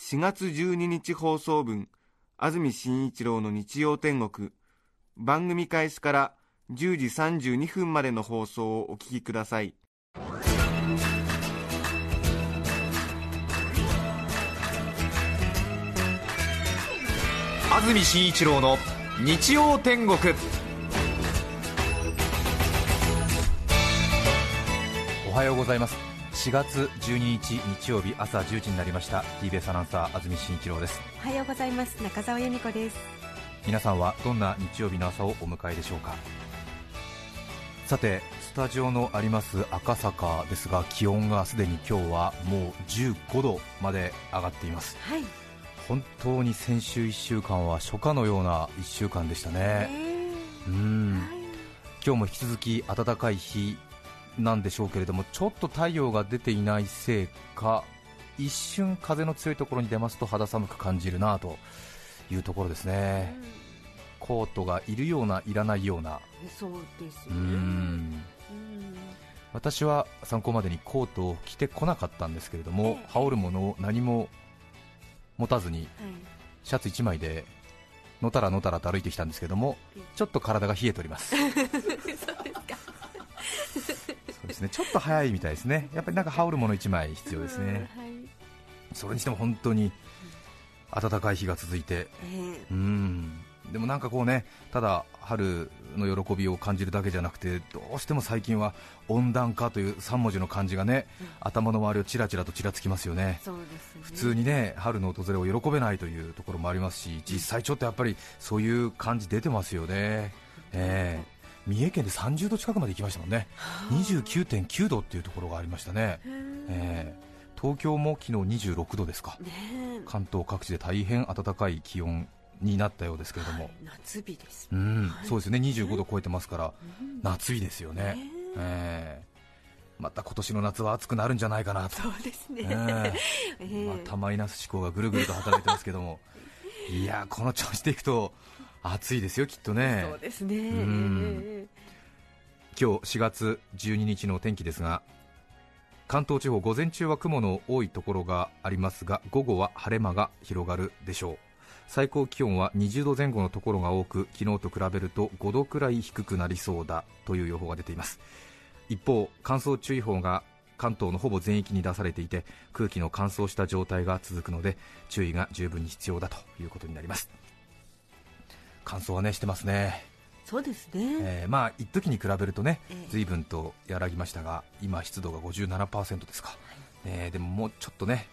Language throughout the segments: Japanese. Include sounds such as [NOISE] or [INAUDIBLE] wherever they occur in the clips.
4月12日放送分安住紳一郎の日曜天国。番組開始から10時32分までの放送をお聞きください。安住紳一郎の日曜天国。おはようございます。4月12日日曜日朝10時になりました。TBS アナウンサー安住紳一郎です。おはようございます。中澤由美子です。皆さんはどんな日曜日の朝をお迎えでしょうか？さてスタジオのあります赤坂ですが気温がすでに今日はもう15度まで上がっています。はい。本当に先週1週間は初夏のような1週間でしたね。うん。今日も引き続き暖かい日なんでしょうけれどもちょっと太陽が出ていないせいか一瞬風の強いところに出ますと肌寒く感じるなというところですね。コートがいるようないらないような。そうですうね。ん。私は参考までにコートを着てこなかったんですけれども、ええ。羽織るものを何も持たずにはい。シャツ1枚でのたらのたらと歩いてきたんですけどもええ。ちょっと体が冷えております [LAUGHS] ですね。ちょっと早いみたいですね。やっぱりなんか羽織るもの1枚必要ですね。それにしても本当に暖かい日が続いて。えうん。でもなんかこうねただ春の喜びを感じるだけじゃなくてどうしても最近は温暖化という3文字の漢字がね、うん。頭の周りをちらちらとちらつきますよね。普通にね春の訪れを喜べないというところもありますし実際ちょっとやっぱりそういう感じ出てますよね、ええ三重県で30度近くまで行きましたもんね。29.9度っていうところがありましたね、ええ東京も昨日26度ですか。関東各地で大変暖かい気温になったようですけれども、はい。夏日です。うん。はい。そうですね。25度超えてますから。うん。夏日ですよね、また今年の夏は暑くなるんじゃないかなと。そうですね。えええまたマイナス思考がぐるぐると働いてますけども。[LAUGHS] いやこの調子でいくと暑いですよきっとね。そうですね。今日4月12日のお天気ですが関東地方午前中は雲の多いところがありますが午後は晴れ間が広がるでしょう。最高気温は20度前後のところが多く昨日と比べると5度くらい低くなりそうだという予報が出ています。一方乾燥注意報が関東のほぼ全域に出されていて空気の乾燥した状態が続くので注意が十分に必要だということになります乾燥はねしてますね。えそうですね。えーまあ一時に比べるとねええ。随分と和らぎましたが今湿度が57%ですか、えーでももうちょっとね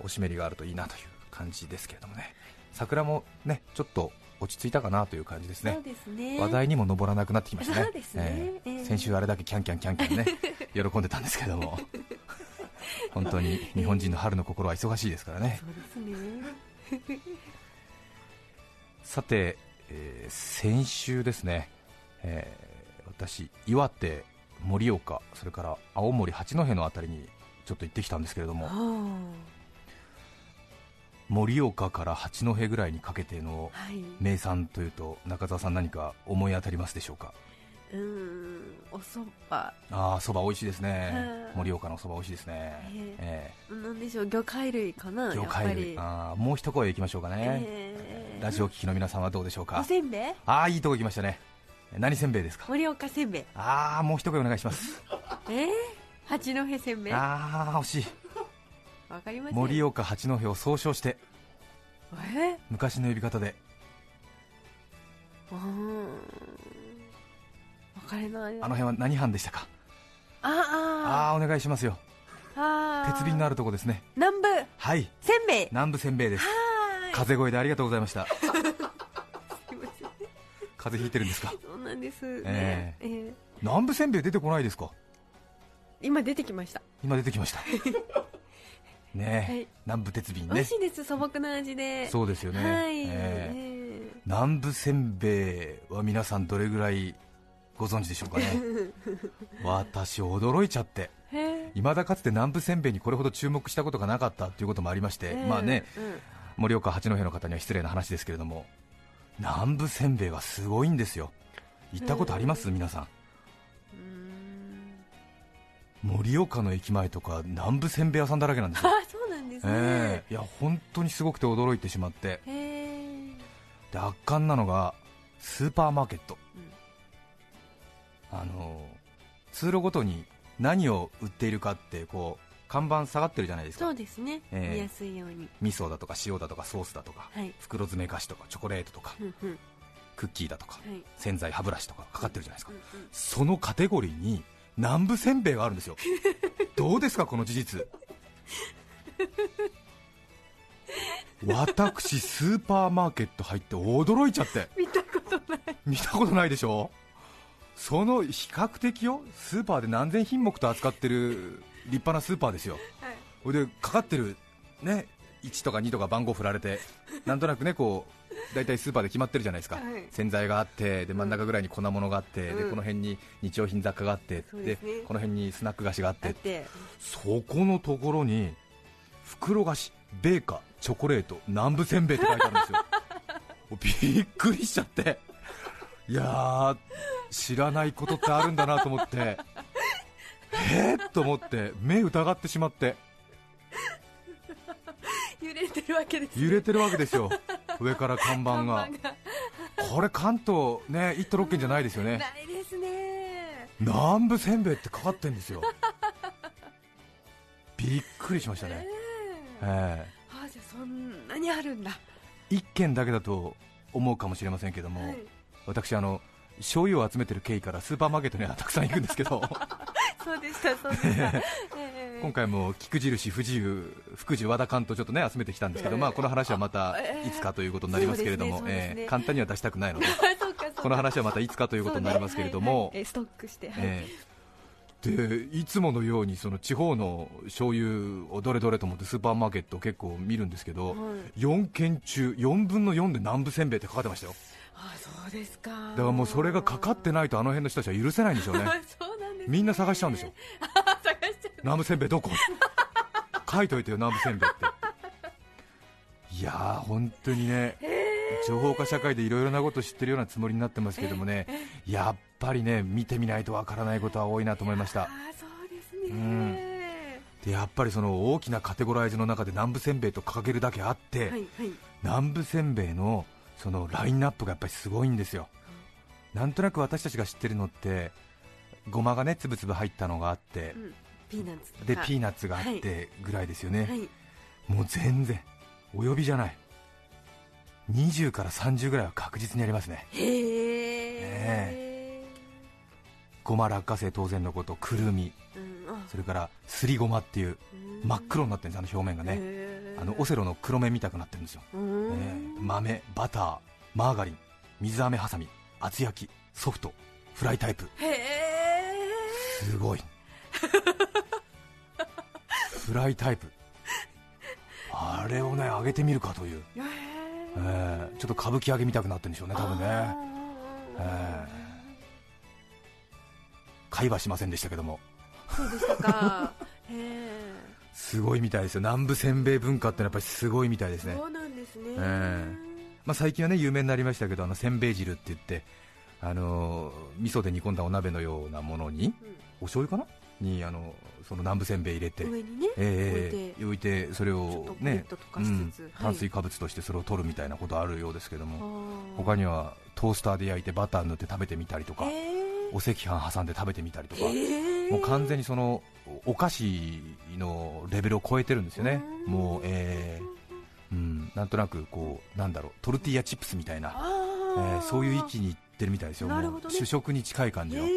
お湿りがあるといいなという感じですけれどもね。桜もねちょっと落ち着いたかなという感じですね。そうですね。話題にも上らなくなってきましたね。そうですね。えーええ先週あれだけキャンキャンキャンキャンね [LAUGHS] 喜んでたんですけども。本当に日本人の春の心は忙しいですからね。そうですね。さて、えー先週ですね、えー私、岩手、盛岡、それから青森、八戸のあたりにちょっと行ってきたんですけれども、は盛岡から八戸ぐらいにかけての名産というと、中澤さん、何か思い当たりますでしょうか、うーんお蕎麦。ああ、そば美味しいですね。は、い盛岡のそば美味しいですね、ええなんでしょう魚介類かなー魚介類。り、あーもう一声いきましょうかね、えー。ラジオ聞きの皆さんはどうでしょうおか、せんべい？ああ、いいとこ行きましたね、何せんべいですか、盛岡せんべい。ああ、もう一声お願いします。えー、八戸せんべい？わああ惜しい。かりません。盛岡八戸を総称してえ昔の呼び方で。ー、うー。んあの辺は何藩でしたか？ああ。お願いしますよ。ああ鉄瓶のあるとこですね。南部。はい。せんべい。南部せんべいです。風声でありがとうございました。風邪ひいてるんですか？そうなんです。ね、ええ。ー南部せんべい出てこないですか？今出てきました。今出てきました。[LAUGHS] ね、はい。南部鉄瓶美味ねしいです。素朴な味で。そうですよね、はい、えーえ。南部せんべいは皆さんどれぐらいご存知でしょうかね。[LAUGHS] 私驚いちゃって。いまだかつて南部せんべいにこれほど注目したことがなかったということもありまして、ーまあねうん。盛岡八戸の方には失礼な話ですけれども南部せんべいはすごいんですよ。行ったことあります、皆さん。盛岡の駅前とか南部せんべい屋さんだらけなんですよ。[LAUGHS] あそうなんですね、ええ。いや本当にすごくて驚いてしまって。で圧巻なのがスーパーマーケット、うんあの通路ごとに何を売っているかってこう看板下がってるじゃないですか。そうですね、えー見やすいように。味噌だとか塩だとかソースだとかはい。袋詰め菓子とかチョコレートとかうんうん。クッキーだとかはい。洗剤歯ブラシとかかかってるじゃないですか、うんうん。そのカテゴリーに南部せんべいがあるんですよ。[LAUGHS] どうですかこの事実。私スーパーマーケット入って驚いちゃって。[LAUGHS] 見たことない。見たことないでしょ？その比較的よスーパーで何千品目と扱ってる立派なスーパーですよ。はい。でかかってるね1とか2とか番号振られてなんとなくねこう大体スーパーで決まってるじゃないですか、はい。洗剤があってで真ん中ぐらいに粉物があって、でうん。この辺に日用品雑貨があってそうですね。この辺にスナック菓子があって。だって。そこのところに袋菓子ベーカーチョコレート南部せんべいって書いてあるんですよ。[LAUGHS] びっくりしちゃっていやー知らないことってあるんだなと思ってえー、と思って目疑ってしまって。揺れてるわけですね。揺れてるわけですよ上から看板が。看板が。これ関東ね1都6県じゃないですよね。ないですね。南部せんべいってかかってんですよ。びっくりしましたね、えあじゃあそんなにあるんだ。え1軒だけだと思うかもしれませんけども、はい私あの醤油を集めてる経緯からスーパーマーケットにはたくさん行くんですけど。そうでしたそうでした、[LAUGHS] ええ。今回も菊印不自由福寿和田関とちょっとね集めてきたんですけど、ええまあこの話はまたええ。いつかということになりますけれども、ええ簡単には出したくないので。[LAUGHS] この話はまたいつかということになりますけれども、ストックして、はい。ええ。でいつものようにその地方の醤油をどれどれと思ってスーパーマーケットを結構見るんですけど、はい。4軒中4分の4で南部せんべいって書かってましたよあそうですか。だからもうそれがかかってないとあの辺の人たちは許せないんでしょうね。[LAUGHS] そうなんです、ね、みんな探しちゃうんでしょ。[LAUGHS] 探しちゃう南部せんべいどこ？[LAUGHS] 書いといてよ南部せんべいって。いやー本当にね。情報化社会でいろいろなこと知ってるようなつもりになってますけどもね。やっぱりね見てみないとわからないことは多いなと思いました。あそうですね、うん。でやっぱりその大きなカテゴライズの中で南部せんべいと掲げるだけあって、はいはい。南部せんべいのそのラインナップがやっぱりすごいんですよ、なんとなく私たちが知ってるのってごまがねつぶつぶ入ったのがあってう、ん、ピーナッツでピーナッツがあってぐらいですよね、はい。もう全然お呼びじゃない。20から30ぐらいは確実にありますね。へえ、ごま落花生当然のことくるみ。うん、あ。それからすりごまっていううん真っ黒になってるんですあの表面がねあのオセロの黒目みたくなってるんですよ、うん。えー豆バターマーガリン水飴はさみ厚焼きソフトフライタイプ。すごい。[LAUGHS] フライタイプ。あれをね揚げてみるかという、へえー。ちょっと歌舞伎揚げみたくなってるんでしょうね多分ね。え会話しませんでしたけども。そうでしたか。へえすごいみたいですよ。南部せんべい文化ってのはやっぱりすごいみたいですね。そうなんですね、えまあ、最近はね有名になりましたけどあのせんべい汁って言ってあのー味噌で煮込んだお鍋のようなものにお醤油かな？にあのその南部せんべい入れてうん、上にね、ええ置いて。それをね炭水化物としてそれを取るみたいなことあるようですけどもあー。他にはトースターで焼いてバター塗って食べてみたりとかへー。お赤飯挟んで食べてみたりとかへー。もう完全にそのお菓子のレベルを超えてるんですよね。うん。もうえーうんなんとなくこうなんだろうトルティーヤチップスみたいな、あえーーそういう域にいってるみたいですよ。ね。主食に近い感じの、へー。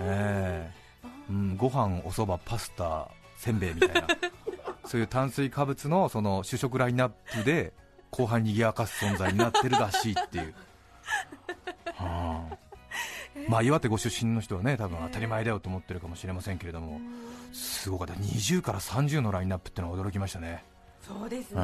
えあー。うん、ご飯おそばパスタせんべいみたいな。[LAUGHS] そういう炭水化物のその主食ラインナップで後半にぎやかす存在になってるらしいっていう、[LAUGHS] はあまあ岩手ご出身の人はね多分当たり前だよと思ってるかもしれませんけれども、すごかった。20から30のラインナップってのは驚きましたね。そうですね。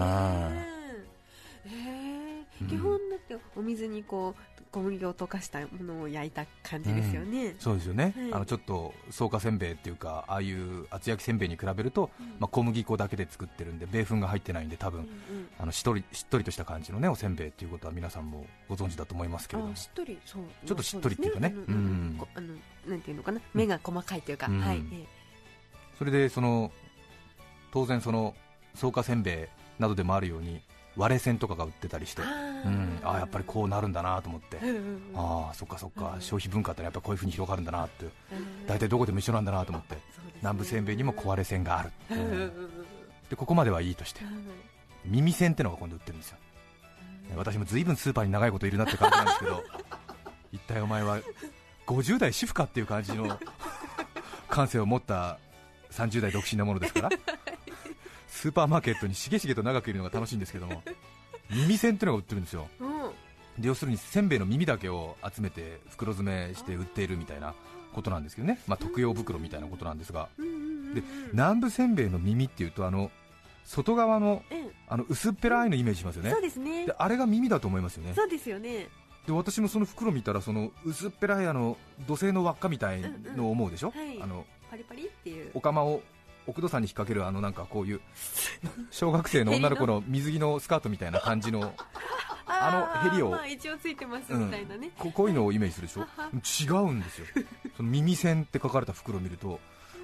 えうん基本だってお水にこう小麦を溶かしたものを焼いた感じですよね、そうですよね、はい。あのちょっと草加せんべいっていうかああいう厚焼きせんべいに比べると、まあ、小麦粉だけで作ってるんで米粉が入ってないんで多分、うんうんあのしっとりしっとりとした感じのねおせんべいっていうことは皆さんもご存知だと思いますけれども。あしっとりそう。ちょっとしっとりっていうかね。うん。こあのなんていうのかな。目が細かいというか、うん。はい、え。それでその当然その草加せんべいなどでもあるように割れ線とかが売ってたりして。え、うん、ああやっぱりこうなるんだなと思って、うんうんうんああそっかそっか、うん消費文化ってやっぱこういうふうに広がるんだなって。うん大体どこでも一緒なんだなと思って。ね。南部せんべいにも壊れ線がある、うんでここまではいいとして。はい耳栓ってのが今度売ってるんですよ。私も随分スーパーに長いこといるなって感じなんですけど。[LAUGHS] 一体お前は50代主婦かっていう感じの。[LAUGHS] 感性を持った30代独身なものですからスーパーマーケットにしげしげと長くいるのが楽しいんですけども [LAUGHS] 耳栓ってのが売ってるんですよ。うん。で要するにせんべいの耳だけを集めて袋詰めして売っているみたいなことなんですけどね、まあ、特用袋みたいなことなんですが。うんうんうんうん。で南部せんべいの耳っていうとあの外側のうんあの薄っぺらいのイメージしますよね。そうですね。であれが耳だと思いますよね。そうですよね。で私もその袋見たらその薄っぺらいあの土製の輪っかみたいのを思うでしょ、うんうん。はい。あのパリパリっていう。お釜を奥戸さんに引っ掛けるあのなんかこういう小学生の女の子の水着のスカートみたいな感じの [LAUGHS] あのーヘリをまあ、一応ついてますうんみたいなね、ここういうのをイメージするでしょ？違うんですよ。その耳栓って書かれた袋を見ると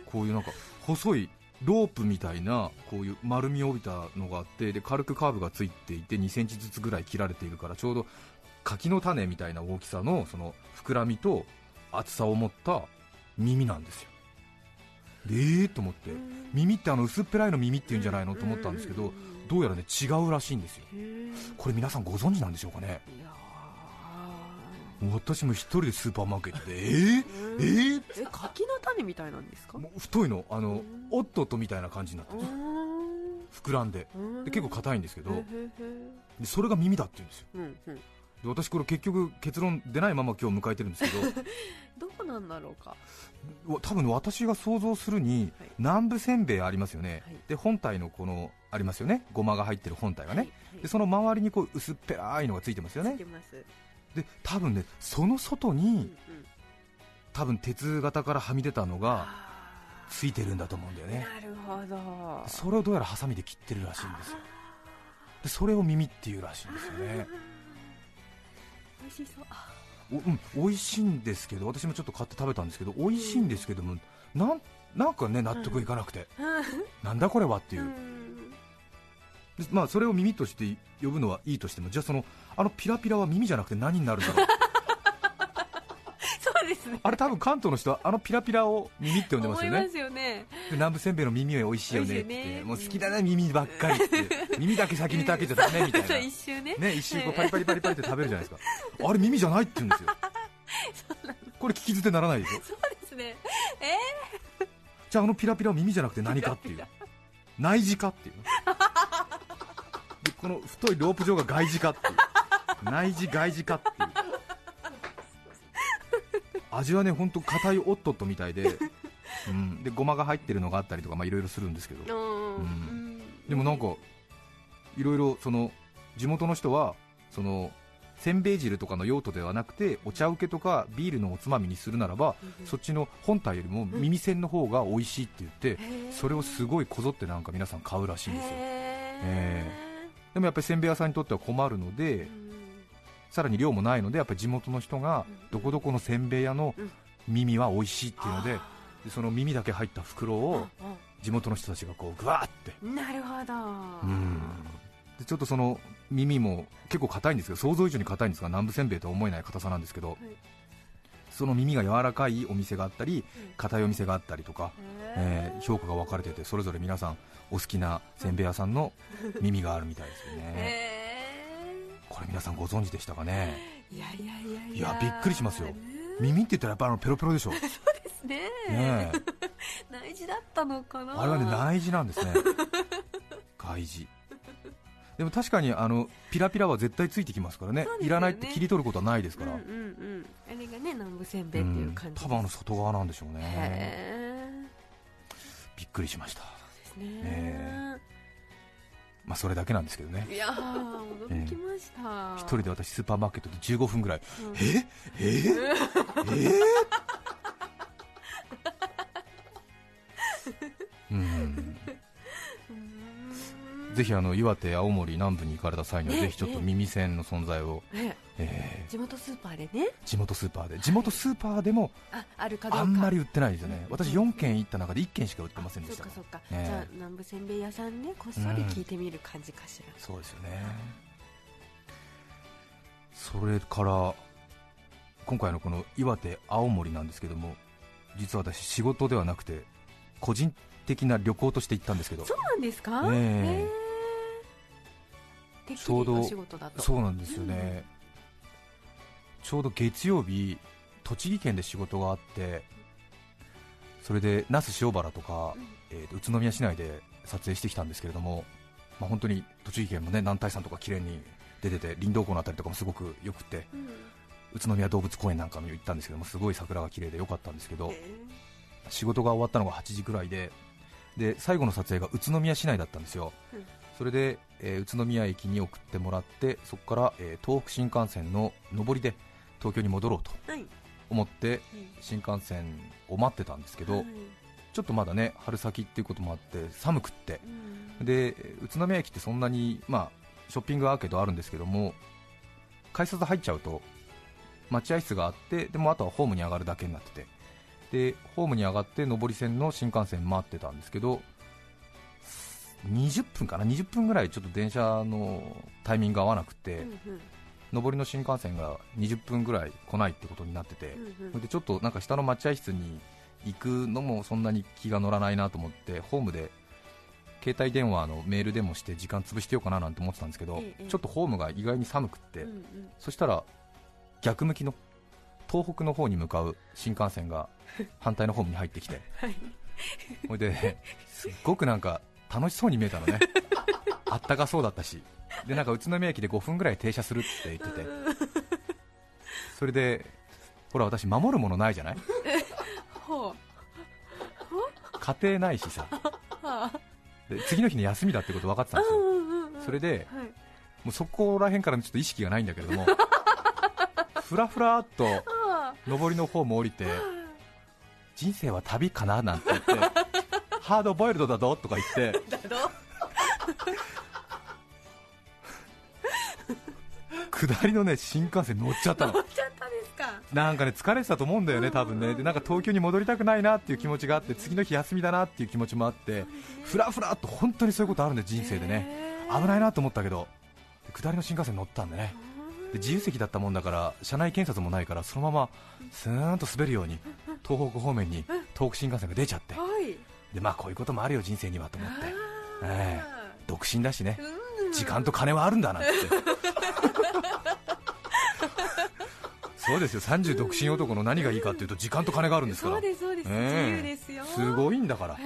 こういうなんか細いロープみたいなこういう丸みを帯びたのがあってで軽くカーブがついていて2センチずつぐらい切られているからちょうど柿の種みたいな大きさのその膨らみと厚さを持った耳なんですよ。でえーと思って。うん耳ってあの薄っぺらいの耳っていうんじゃないのと思ったんですけどどうやらね違うらしいんですよ。これ皆さんご存知なんでしょうかね。私も一人でスーパーマーケットでえー、ー？えー？え柿の種みたいなんですか？もう太いの。あのうん。オットットみたいな感じになってる膨らんで。で結構硬いんですけど。それが耳だって言うんですよ。うんうんで私これ結局結論出ないまま今日迎えてるんですけど。[LAUGHS] どうなんだろうか。わ多分私が想像するにはい。南部せんべいありますよね、はい。で本体のこのありますよね。ごまが入ってる本体がね、はいはい。でその周りにこう薄っぺらいのがついてますよね。ついてます。で多分ねその外うんうにん。多分鉄型からはみ出たのがあついてるんだと思うんだよね。ーなるほど。それをどうやらハサミで切ってるらしいんですよ。でそれを耳っていうらしいんですよね [LAUGHS] 美味しそう。あ。おうん、美味しいんですけど私もちょっと買って食べたんですけど美味しいんですけどもなんなんかね納得いかなくて、なんだこれはっていう。まあ、それを耳として呼ぶのはいいとしてもじゃあそのあのピラピラは耳じゃなくて何になるんだろうですね。あれ多分関東の人はあのピラピラを耳って呼んでますよね。思いますよね。で南部せんべいの耳は美味しいよねってね。もう好きだね耳ばっかりって耳だけ先に食べちゃダメみたいな。[LAUGHS] 一周ね。ね、一周こうパリパリパリパリって食べるじゃないですか。あれ耳じゃないって言うんですよ。[LAUGHS] これ聞き捨てならないでしょ？そうですね。じゃああのピラピラは耳じゃなくて何かっていう。内耳かっていう。ねでこの太いロープ状が外耳かっていう。内耳外耳かっていう味はね本当硬いオットットみたいで、[LAUGHS] うん、でごまが入ってるのがあったりとかまあいろいろするんですけど。うん。うん。でもなんかいろいろその地元の人はそのせんべい汁とかの用途ではなくてお茶受けとかビールのおつまみにするならばうん。そっちの本体よりも耳栓の方が美味しいって言ってへー。それをすごいこぞってなんか皆さん買うらしいんですよ。へでもやっぱりせんべい屋さんにとっては困るのーでうんさらに量もないのでやっぱり地元の人がどこどこのせんべい屋のうん。耳は美味しいっていうのであでその耳だけ入った袋ーをあ地元の人たちがこうぐわーって。あなるほど。うん。でちょっとその耳も結構硬いんですけど想像以上に硬いんですが南部せんべいとは思えない硬さなんですけど、その耳が柔らかいお店があったり硬いお店があったりとか、えー評価が分かれててそれぞれ皆さんお好きなせんべい屋さんの耳があるみたいですよね。へこれ皆さんご存知でしたかね？ーいやいやいやいいやびっくりしますよ。ね耳って言ったらやっぱあのペロペロでしょ、ねですね。え。[LAUGHS] 大事だったのかな。あれはね内耳なんですね。[LAUGHS] 外耳でも確かにあのピラピラは絶対ついてきますからね。ね。いらないって切り取ることはないですから、うんうんうん。あれがね南部せんべいっていう感じです、多分あの外側なんでしょうね。へびっくりしました。えですね、えまあそれだけなんですけどね。いやー驚きました、一人で私スーパーマーケットで15分ぐらい、うん。え？え？え？[LAUGHS] うんうんぜひあの岩手、青森南部に行かれた際には、ねぜひちょっと耳栓の存在を、ね。え地元スーパーでね。ー地元スーパーで、地元スーパーでもああるかどうか。あんまり売ってないですよね、うん私4軒行った中で1軒しか売ってませんでしたそうかそうか、ねじゃあ南部せんべい屋さんねこっそり聞いてみる感じかしら、そうですよね、それから今回のこの岩手、青森なんですけども、実は私、仕事ではなくて、個人的な旅行として行ったんですけど、そうなんですか、ええ。へえてっきちょうどそうなんですよね、ちょうど月曜日、栃木県で仕事があって、それで那須塩原とか、うん。えーと宇都宮市内で撮影してきたんですけれども、まあ、本当に栃木県もね男体山とか綺麗に出てて、林道湖のあたりとかもすごくよくて、うん。宇都宮動物公園なんかも行ったんですけども、すごい桜が綺麗で良かったんですけど、へ仕事が終わったのが8時くらいで、で最後の撮影が宇都宮市内だったんですよ、うんそれで、えー宇都宮駅に送ってもらって、そこから、えー東北新幹線の上りで東京に戻ろうと思って新幹線を待ってたんですけど、はい。ちょっとまだね春先っていうこともあって寒くって、うん。で宇都宮駅ってそんなに、まあ、ショッピングアーケードあるんですけども改札入っちゃうと待合室があってでもあとはホームに上がるだけになってて。でホームに上がって上り線の新幹線待ってたんですけど20分かな？20分ぐらいちょっと電車のタイミング合わなくて、うんうん。上りの新幹線が20分ぐらい来ないってことになってて、うんでちょっとなんか下の待合室に行くのもそんなに気が乗らないなと思ってホームで携帯電話のメールでもして時間潰してようかななんて思ってたんですけど、ええちょっとホームが意外に寒くって、うんうん。そしたら逆向きの東北の方に向かう新幹線が反対のホームに入ってきて。[LAUGHS] はいですっごくなんか楽しそうに見えたのね。[LAUGHS] あったかそうだったし。でなんか宇都宮駅で5分ぐらい停車するって言ってて。それでほら私守るものないじゃない？[LAUGHS] ほ家庭ないしさ。で次の日に休みだってこと分かってたんですよ。それではい。もうそこら辺からちょっと意識がないんだけれども [LAUGHS] ふらふらっとあ。上りの方も降りて人生は旅かななんて言ってハードボイルドだぞとか言って。下りのね新幹線乗っちゃったの。乗っちゃったですか？なんかね疲れてたと思うんだよね、多分ね。でなんか東京に戻りたくないなっていう気持ちがあって次の日休みだなっていう気持ちもあってふらふらっと本当にそういうことあるんで人生でね。危ないなと思ったけどで下りの新幹線乗ったんでね。で自由席だったもんだから車内検察もないからそのままスーンと滑るように東北方面に東北新幹線が出ちゃって。はいでまあこういうこともあるよ人生にはと思って。あー。え独身だしね。うん。時間と金はあるんだなんて。[LAUGHS] そうですよ。30独身男の何がいいかっていうと時間と金があるんですから。そうですごいんだから。[LAUGHS]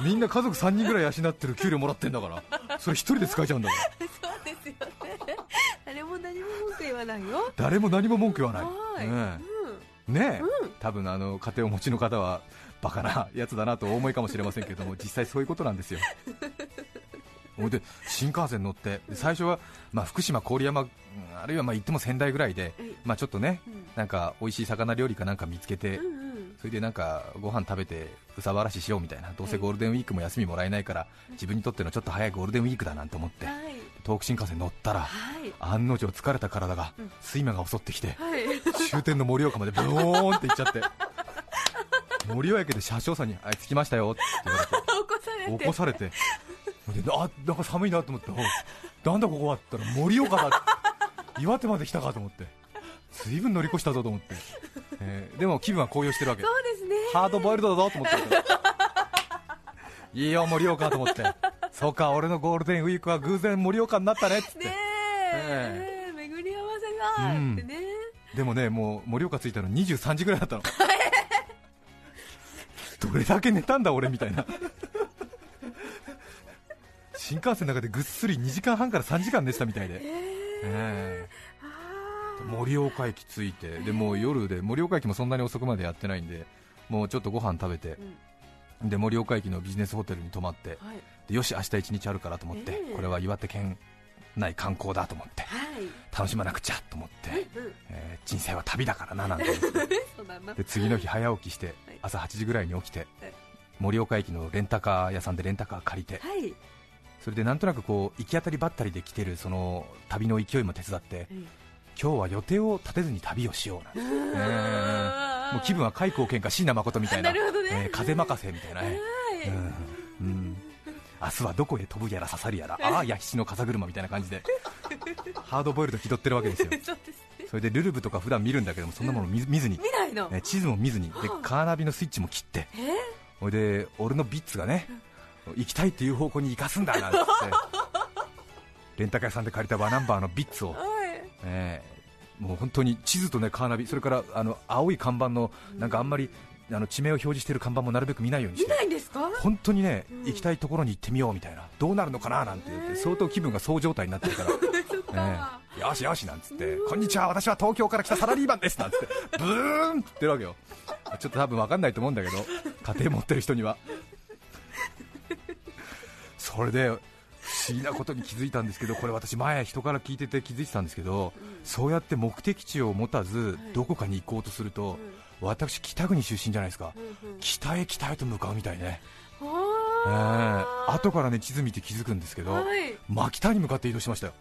みんな家族3人ぐらい養ってる給料もらってんだから。それ1人で使えちゃうんだから。そうですよね。誰も何も文句言わないよ。誰も何も文句言わない。ねえ、うん。多分あの家庭をお持ちの方はバカなやつだなとお思いかもしれませんけども [LAUGHS] 実際そういうことなんですよ。ほんで新幹線乗ってで最初は、まあ、福島、郡山うんあるいはまあ行っても仙台ぐらいで、はい。まあ、ちょっとねうん。なんか美味しい魚料理かなんか見つけて、それでなんかご飯食べてうさばらししようみたいなどうせゴールデンウィークも休みもらえないから自分にとってのちょっと早いゴールデンウィークだなんて思ってはい。東北新幹線乗ったらはい。案の定疲れた体がうん。睡魔が襲ってきてはい。終点の盛岡までブーンって行っちゃって盛岡駅で車掌さんに「あい着きましたよ」って言われて起こされて。起こされて。であなんか寒いなと思って。おなんだここはって言ったら盛岡だ岩手まで来たかと思って。随分乗り越したぞと思って、えーでも気分は高揚してるわけ。そうですね。ハードボイルドだぞと思って。いいよ盛岡と思って。そうか俺のゴールデンウィークは偶然盛岡になったねっつって、ねえ。え巡り合わせがうんってね、でもねもう盛岡着いたの23時ぐらいだったのどれだけ寝たんだ俺みたいな。新幹線の中でぐっすり2時間半から3時間寝てたみたいで、ええあ盛岡駅着いてでもう夜で盛岡駅もそんなに遅くまでやってないんでもうちょっとご飯食べてで盛岡駅のビジネスホテルに泊まってはい。でよし明日一日あるからと思って、ええこれは岩手県内観光だと思ってはい。楽しまなくちゃと思って、うんえー人生は旅だからななんて [LAUGHS] で次の日早起きしてはい。朝8時ぐらいに起きてはい。盛岡駅のレンタカー屋さんでレンタカー借りてはい。それでなんとなくこう行き当たりばったりで来てるその旅の勢いも手伝ってうん。今日は予定を立てずに旅をしようなんて、えーもう気分は開口喧嘩椎名誠みたいな。なえー風任せみたいな。うん明日はどこへ飛ぶやら刺さるやら。[LAUGHS] ああ弥七の風車みたいな感じで。ハードボイルド気取ってるわけですよ。[LAUGHS] それでルルブとか普段見るんだけどもそんなもの見ずに、未来の？えー地図も見ずに。ではあカーナビのスイッチも切って。えほいで俺のビッツがね行きたいっていう方向に行かすんだなんつって。[LAUGHS] レンタカー屋さんで借りたワナンバーのビッツを、はい。え。ーもう本当に地図とねカーナビ。それからあの青い看板のなんかあんまりあの地名を表示している看板もなるべく見ないようにし見てないんですか？本当にね、うん。行きたいところに行ってみようみたいな。どうなるのかななんて言って相当気分がそう状態になってるから。[LAUGHS] ええ。よしよしなんつって、こんにちは、私は東京から来たサラリーマンです。なんつって、ブーンって言ってるわけよ、ちょっと多分分かんないと思うんだけど、家庭持ってる人には。それで不思議なことに気づいたんですけど、これ私、前、人から聞いてて気づいてたんですけど、そうやって目的地を持たず、どこかに行こうとすると、私、北国出身じゃないですか、うんうん。北へ北へと向かうみたいね、えー後からね地図見て気づくんですけど、はい。真北に向かって移動しましたよ。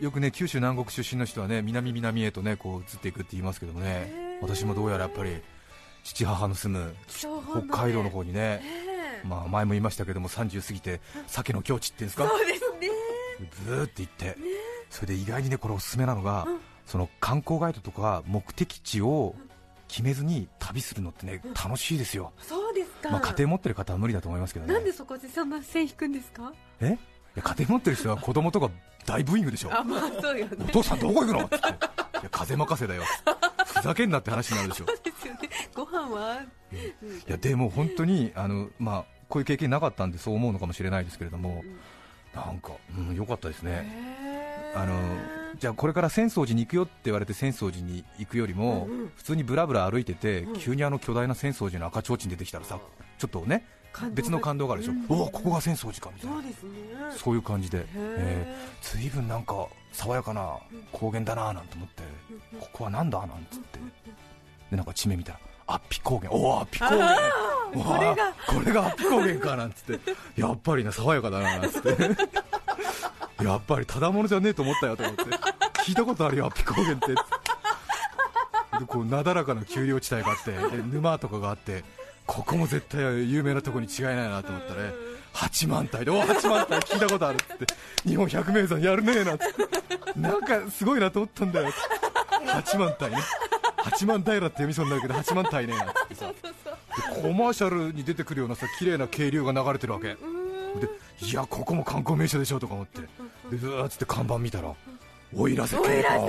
よくね九州南国出身の人はね南南へとねこう移っていくって言いますけどもね。私もどうやらやっぱり父母の住む北海道の方にね、ええ。まあ、前も言いましたけども30過ぎて鮭の境地っていうんですか？そうですね。ずーって行って。それで意外にねこれおすすめなのがその観光ガイドとか目的地を決めずに旅するのってね楽しいですよ、そうですか、まあ、家庭持ってる方は無理だと思いますけどね。なんでそこでそんな線引くんですか？え？いや家庭持ってる人は子供とか大ブーイングでしょ。あまあそうよおね父さんどこ行くの？って言って。いや風任せだよ。ふざけんなって話になるでしょ。そうですよね。ご飯は、うん。いやでも本当にあの、まあ、こういう経験なかったんでそう思うのかもしれないですけれども、なんか、うん、良かったですね、あのじゃあこれから浅草寺に行くよって言われて浅草寺に行くよりも、うんうん。普通にぶらぶら歩いてて、うん。急にあの巨大な浅草寺の赤ちょうちん。出てきたらさ、ちょっとね、別の感動があるでしょ、うん。おお、ここが浅草寺かみたいな。そう、ね。そういう感じで、へえー、随分なんか爽やかな高原だななんて思って、うん。ここはなんだなんつって、でなんか地名見たら、アッピ高原、おお、アッピ高原、これが。これがアッピ高原かなんつって、やっぱりね、爽やかだななんつって、やっぱりただものじゃねえと思ったよと思って、聞いたことあるよ、アッピ高原って。でこうなだらかな丘陵地帯があって、で沼とかがあって、ここも絶対有名なとこに違いないなと思ったらね、八幡平で、お八幡平聞いたことあるって、日本百名山やるねえなって、なんかすごいなと思ったんだよ。っつって、八幡平ね、八幡平って読みそうになるけど、八幡平ねえなってさ。[LAUGHS] でコマーシャルに出てくるようなさ綺麗な渓流が流れてるわけ。でいやここも観光名所でしょとか思ってでずーっつって看板見たら奥入瀬渓谷お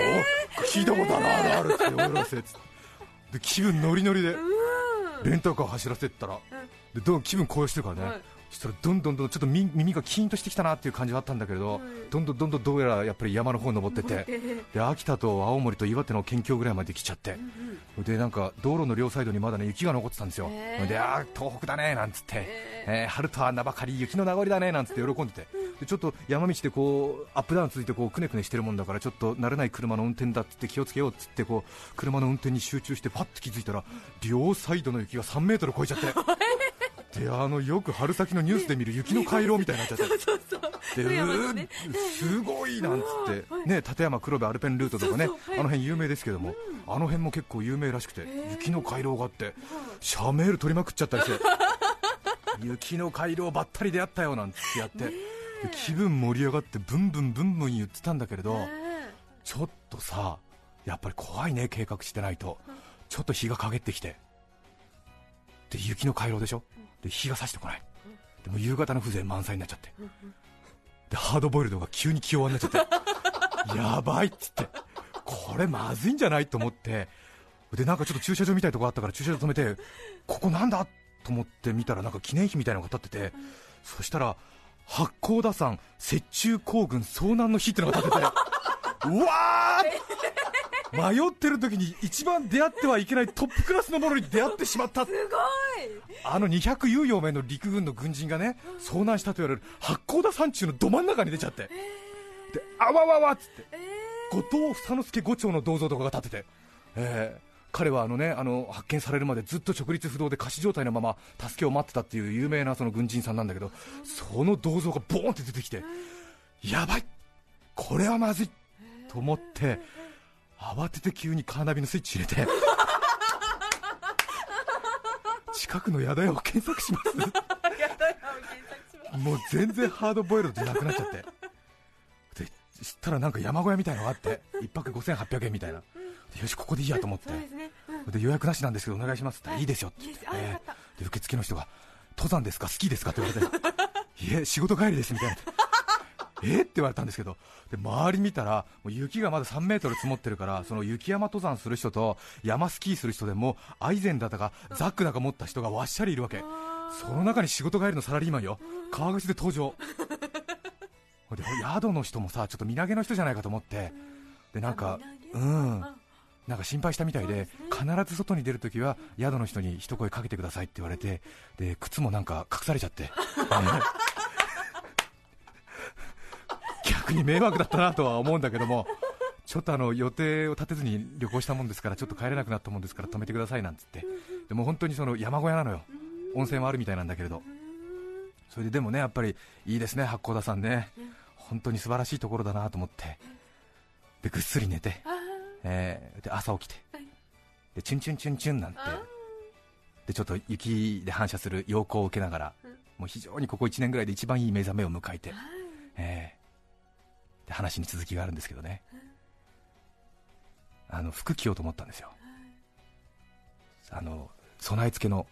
聞いたことあるあるあるって奥入瀬っつって。で気分ノリノリでレンタカー走らせてったらでどんどん気分高揚してるからね、はい。そしたらどんどんどんどんちょっと耳耳がキーンとしてきたなっていう感じはあったんだけれど、どんどんどんどんどうやらやっぱり山の方に登っててで秋田と青森と岩手の県境ぐらいまで来ちゃって、でなんか道路の両サイドにまだね雪が残ってたんですよ、へー。であー東北だねなんつって、えー春とは名ばかり雪の名残だねなんつって喜んでて、でちょっと山道でこうアップダウン続いてこうくねくねしてるもんだからちょっと慣れない車の運転だっつって気をつけようっつってこう車の運転に集中してパッと気づいたら両サイドの雪が3メートル超えちゃって。[LAUGHS] であのよく春先のニュースで見る雪の回廊みたいになっちゃって。ね。すごいなんつって、はいね、立山黒部アルペンルートとかねそうそうはい。あの辺有名ですけども、あの辺も結構有名らしくて雪の回廊があってシャメール取りまくっちゃったりして雪の回廊ばったり出会ったよなんつってやって、で気分盛り上がってブンブンブンブン言ってたんだけれど、ちょっとさやっぱり怖いね計画してないと。ちょっと日が陰ってきて。で雪の回廊でしょ？で日が差してこない。でも夕方の風情満載になっちゃって。でハードボイルドが急に気弱になっちゃって。[LAUGHS] やばいっつって。これまずいんじゃないと思って。でなんかちょっと駐車場みたいなとこあったから駐車場止めてここなんだと思って見たらなんか記念碑みたいなのが立ってて、そしたら八甲田山雪中行軍遭難の碑ってのが立ってて [LAUGHS] うわー！迷ってる時に一番出会ってはいけないトップクラスのものに出会ってしまった。すごい。あの200有用名の陸軍の軍人がね遭難したと言われる八甲田山中のど真ん中に出ちゃって、であわわわっつって、後藤房之助五丁の銅像とかが立ってて、えー彼はあの、ね、あの発見されるまでずっと直立不動で仮死状態のまま助けを待ってたっていう有名なその軍人さんなんだけどその銅像がボーンって出てきてやばいこれはまずいと思って慌てて急にカーナビのスイッチ入れて [LAUGHS] 近くの宿屋を検索します。もう全然ハードボイルドじゃなくなっちゃって。で知ったらなんか山小屋みたいなのがあって1泊5800円みたいな。でよしここでいいやと思って。ねうんで予約なしなんですけどお願いしますって言ったらい。いですよって言って、えーで受付の人が登山ですか？スキーですか？って言われていえ仕事帰りですみたいな。[LAUGHS] え？ーって言われたんですけどで周り見たらもう雪がまだ3メートル積もってるからその雪山登山する人と山スキーする人でもアイゼンだとかザックだか持った人がわっしゃりいるわけ。その中に仕事帰りのサラリーマンよ。川口で登場。[LAUGHS] で宿の人もさちょっと身投げの人じゃないかと思って。でなんかあうん。あなんか心配したみたいで必ず外に出るときは宿の人に一声かけてくださいって言われてで靴もなんか隠されちゃって、逆に迷惑だったなとは思うんだけどもちょっとあの予定を立てずに旅行したもんですからちょっと帰れなくなったもんですから止めてくださいなんつって。でも本当にその山小屋なのよ。温泉はあるみたいなんだけれど。それででもねやっぱりいいですね八甲田山ね。本当に素晴らしいところだなと思って。でぐっすり寝て。えーで朝起きて、はい。でチュンチュンチュンチュンなんて。あでちょっと雪で反射する陽光を受けながら、うん。もう非常にここ1年ぐらいで一番いい目覚めを迎えて、はい。えー。で話に続きがあるんですけどね、あの服着ようと思ったんですよ、あの備え付けの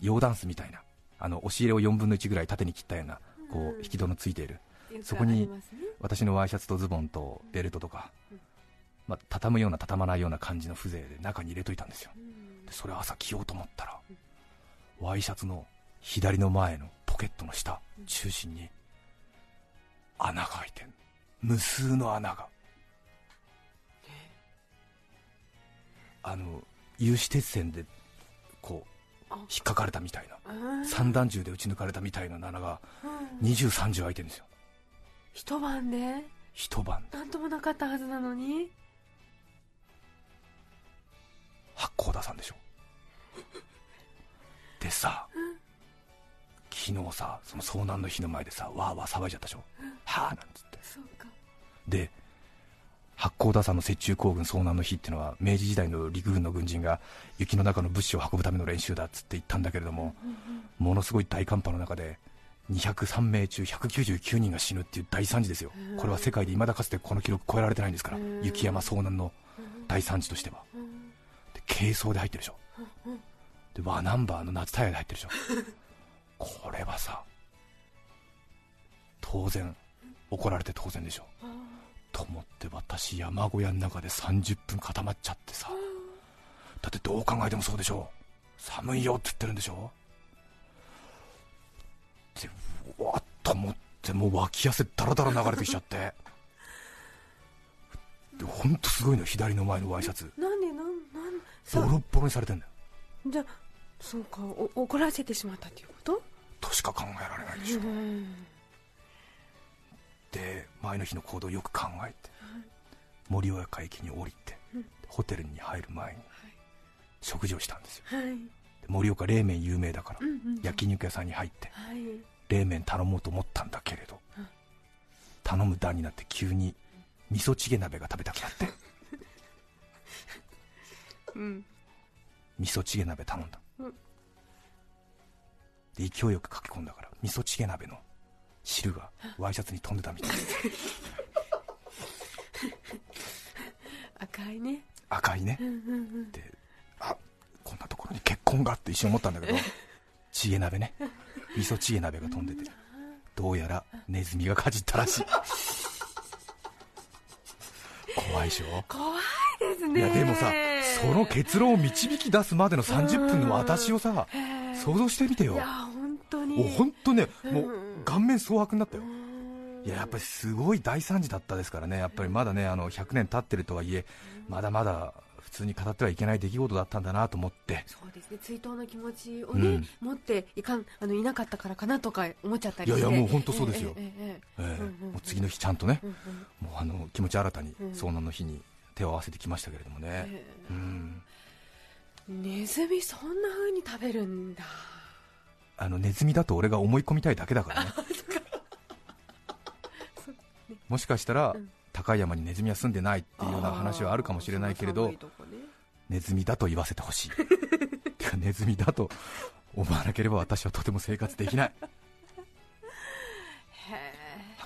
洋ダンスみたいなあの押し入れを4分の1ぐらい縦に切ったようなこう引き戸のついている。そこに私のワイシャツとズボンとベルトとか、まあ、畳むような畳まないような感じの風情で中に入れといたんですよ。うん。でそれを朝着ようと思ったらワイシャツの左の前のポケットの下中心に穴が開いてん。無数の穴が。あの有刺鉄線でこうあ。引っかかれたみたいな。うん散弾銃で撃ち抜かれたみたいな穴がうん。23銃開いてるんですよ。一晩で？一晩で。なんともなかったはずなのに八甲田さんでしょ。でさ昨日さその遭難の日の前でさわーわー騒いじゃったでしょ。はあなんつって。そうか。で八甲田山の雪中行軍遭難の日っていうのは明治時代の陸軍の軍人が雪の中の物資を運ぶための練習だっつって言ったんだけれどもものすごい大寒波の中で203名中199人が死ぬっていう大惨事ですよ。これは世界で未だかつてこの記録超えられてないんですからうん雪山遭難の大惨事としては軽装で入ってるでしょ。でワナンバーの夏タイヤで入ってるでしょ。[LAUGHS] これはさ当然怒られて当然でしょ。あと思って私山小屋の中で30分固まっちゃってさ。だってどう考えてもそうでしょ。寒いよって言ってるんでしょ。でうわっと思ってもう脇汗だらだら流れてきちゃって。[LAUGHS] でほんとすごいの左の前のワイシャツ。なんでなんなんボロッボロにされてんだよ。じゃあそうかお怒らせてしまったっていうこと？としか考えられないでしょ。うん。で前の日の行動をよく考えて盛岡駅に降りてうん。ホテルに入る前に食事をしたんですよ。はい。で盛岡冷麺有名だからうんうん焼肉屋さんに入ってはい。冷麺頼もうと思ったんだけれどうん頼む段になって急に味噌チゲ鍋が食べたくなって [LAUGHS] うん。味噌チゲ鍋頼ん。だうん。で勢いよく書き込ん。だから味噌チゲ鍋の汁がワイシャツに飛ん。でたみたい赤いね赤いねであこん。なところに結婚がって一瞬思ったん。だけどチゲ鍋ね味噌チゲ鍋が飛ん。でてどうやらネズミがかじったらしい怖いでしょ怖いですねいやでもさその結論を導き出すまでの30分の私をさ想像してみてよ。本当に。本当ねもううん顔面蒼白になったよ。うんいややっぱりすごい大惨事だったですからね、やっぱりまだねあの100年経ってるとはいえ、まだまだ普通に語ってはいけない出来事だったんだなと思って、そうですね。追悼の気持ちをね、うん。持っていかんあのいなかったからかなとか思っちゃったりして。いやいやもう本当そうですよ。次の日、ちゃんとね、えうんうん。もうあの気持ち新たにうん。遭難の日に手を合わせてきましたけれどもね、えうん、えネズミそんな風に食べるんだ。あのネズミだと俺が思い込みたいだけだからね、もしかしたら、うん。高い山にネズミは住んでないっていうような話はあるかもしれないけれどねネズミだと言わせてほしい。てかネズミだと思わなければ私はとても生活できない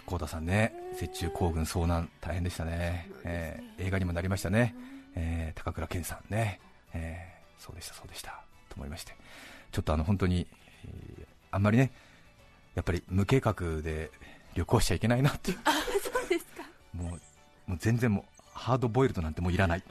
へ八甲田さんね雪中行軍遭難大変でしたね、えー映画にもなりましたね、えー高倉健さんね、えーそうでしたそうでした。と思いまして。ちょっとあの本当に、えーあんまりねやっぱり無計画で旅行しちゃいけないなって。いうそうですか。もうもう全然もうハードボイルドなんてもういらない。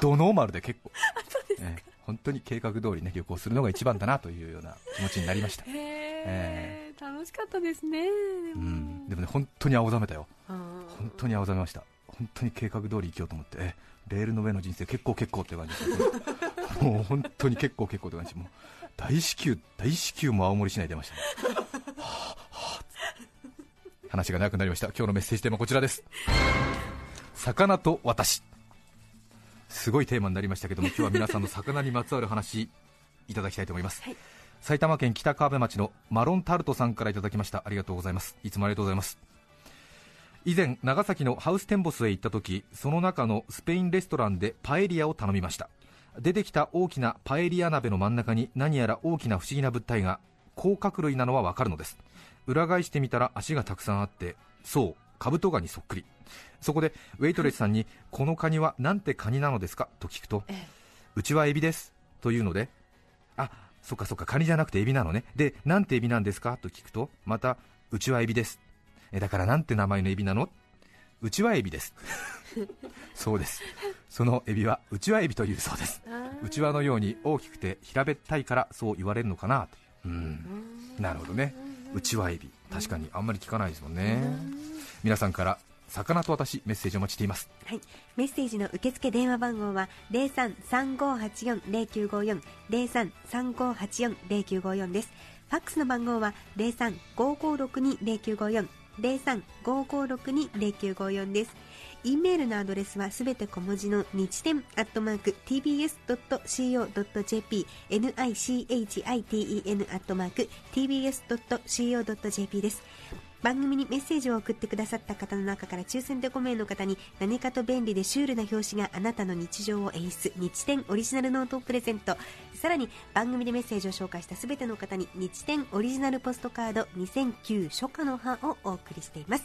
ドノーマルで結構。[LAUGHS] えー本当に計画通りね旅行するのが一番だなというような気持ちになりました。へえ楽しかったですね。でうもんでもね本当に青ざめたよ。本本当に青ざめました。本当に計画通り生きようと思って。えレールの上の人生結構結構って感じです [LAUGHS] もう本当に結構結構って感じ。もう大至急大至急も青森市内出ましたね。はあはあ話が長くなりました。今日のメッセージテーマはこちらです。魚と私。すごいテーマになりましたけども今日は皆さんの魚にまつわる話いただきたいと思います、はい埼玉県北川辺町のマロンタルトさんからいただきました。ありがとうございます。いつもありがとうございます。以前長崎のハウステンボスへ行った時その中のスペインレストランでパエリアを頼みました。出てきた大きなパエリア鍋の真ん中に何やら大きな不思議な物体が甲殻類なのはわかるのです。裏返してみたら足がたくさんあってそうカブトガニそっくり。そこでウェイトレスさんにこのカニはなんてカニなのですか？と聞くとええうちはエビですというのであそっかそっかカニじゃなくてエビなのね。でなんてエビなんですか？と聞くとまたうちはエビです。えだからなんて名前のエビなの？うちはエビです。[LAUGHS] そうです。そのエビはうちはエビというそうです。うちわのように大きくて平べったいからそう言われるのかな？とうん。なるほどね。うちわエビ。確かにあんまり聞かないですもんね。皆さんから魚と私メッセージお待ちしていますはい、メッセージの受付電話番号は零三三五八四零九五四零三三五八四零九五四です。ファックスの番号は零三五五六二零九五四零三五五六二零九五四です。e メールのアドレスはすべて小文字の日天アットマーク tbs.co.jp nichiten アットマーク tbs.co.jp です。番組にメッセージを送ってくださった方の中から抽選で5名の方に何かと便利でシュールな表紙があなたの日常を演出日天オリジナルノートをプレゼント。さらに番組でメッセージを紹介した全ての方に日天オリジナルポストカード2009初夏の葉をお送りしています。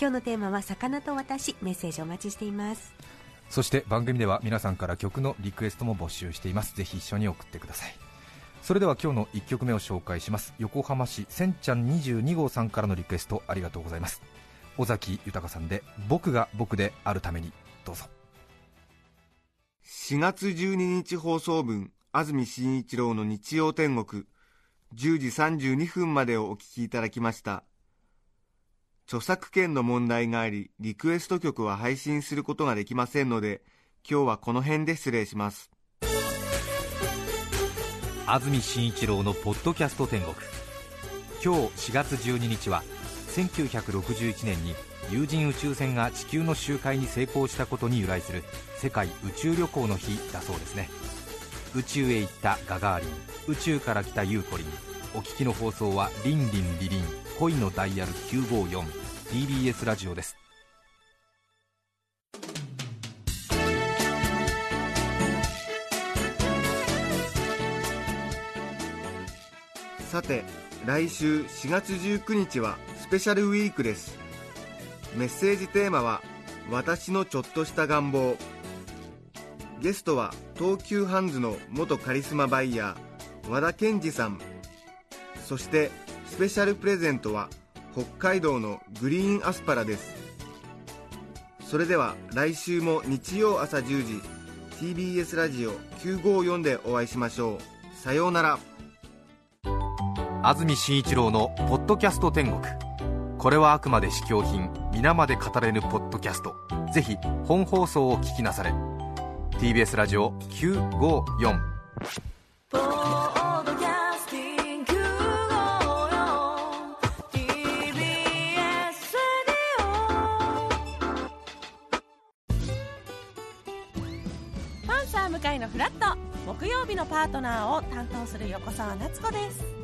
今日のテーマは魚と私メッセージお待ちしています。そして番組では皆さんから曲のリクエストも募集しています。ぜひ一緒に送ってください。それでは今日の1曲目を紹介します。横浜市せんちゃん22号さんからのリクエストありがとうございます。尾崎豊さんで僕が僕であるためにどうぞ。4月12日放送分安住紳一郎の日曜天国。10時32分までをお聞きいただきました。著作権の問題がありリクエスト曲は配信することができませんので今日はこの辺で失礼します。安住紳一郎のポッドキャスト天国。今日4月12日は1961年に有人宇宙船が地球の周回に成功したことに由来する世界宇宙旅行の日だそうですね。宇宙へ行ったガガーリン宇宙から来たユーコリンお聞きの放送はリンリンリリン恋のダイヤル 954TBS ラジオです。さて来週4月19日はスペシャルウィークです。メッセージテーマは「私のちょっとした願望」ゲストは東急ハンズの元カリスマバイヤー和田健二さん。そしてスペシャルプレゼントは北海道のグリーンアスパラです。それでは来週も日曜朝10時 TBS ラジオ954でお会いしましょう。さようなら。安住紳一郎の「ポッドキャスト天国」これはあくまで試供品皆まで語れぬポッドキャスト。ぜひ本放送を聞きなされ。TBS ラジオ954パンサー向かいのフラット木曜日のパートナーを担当する横澤夏子です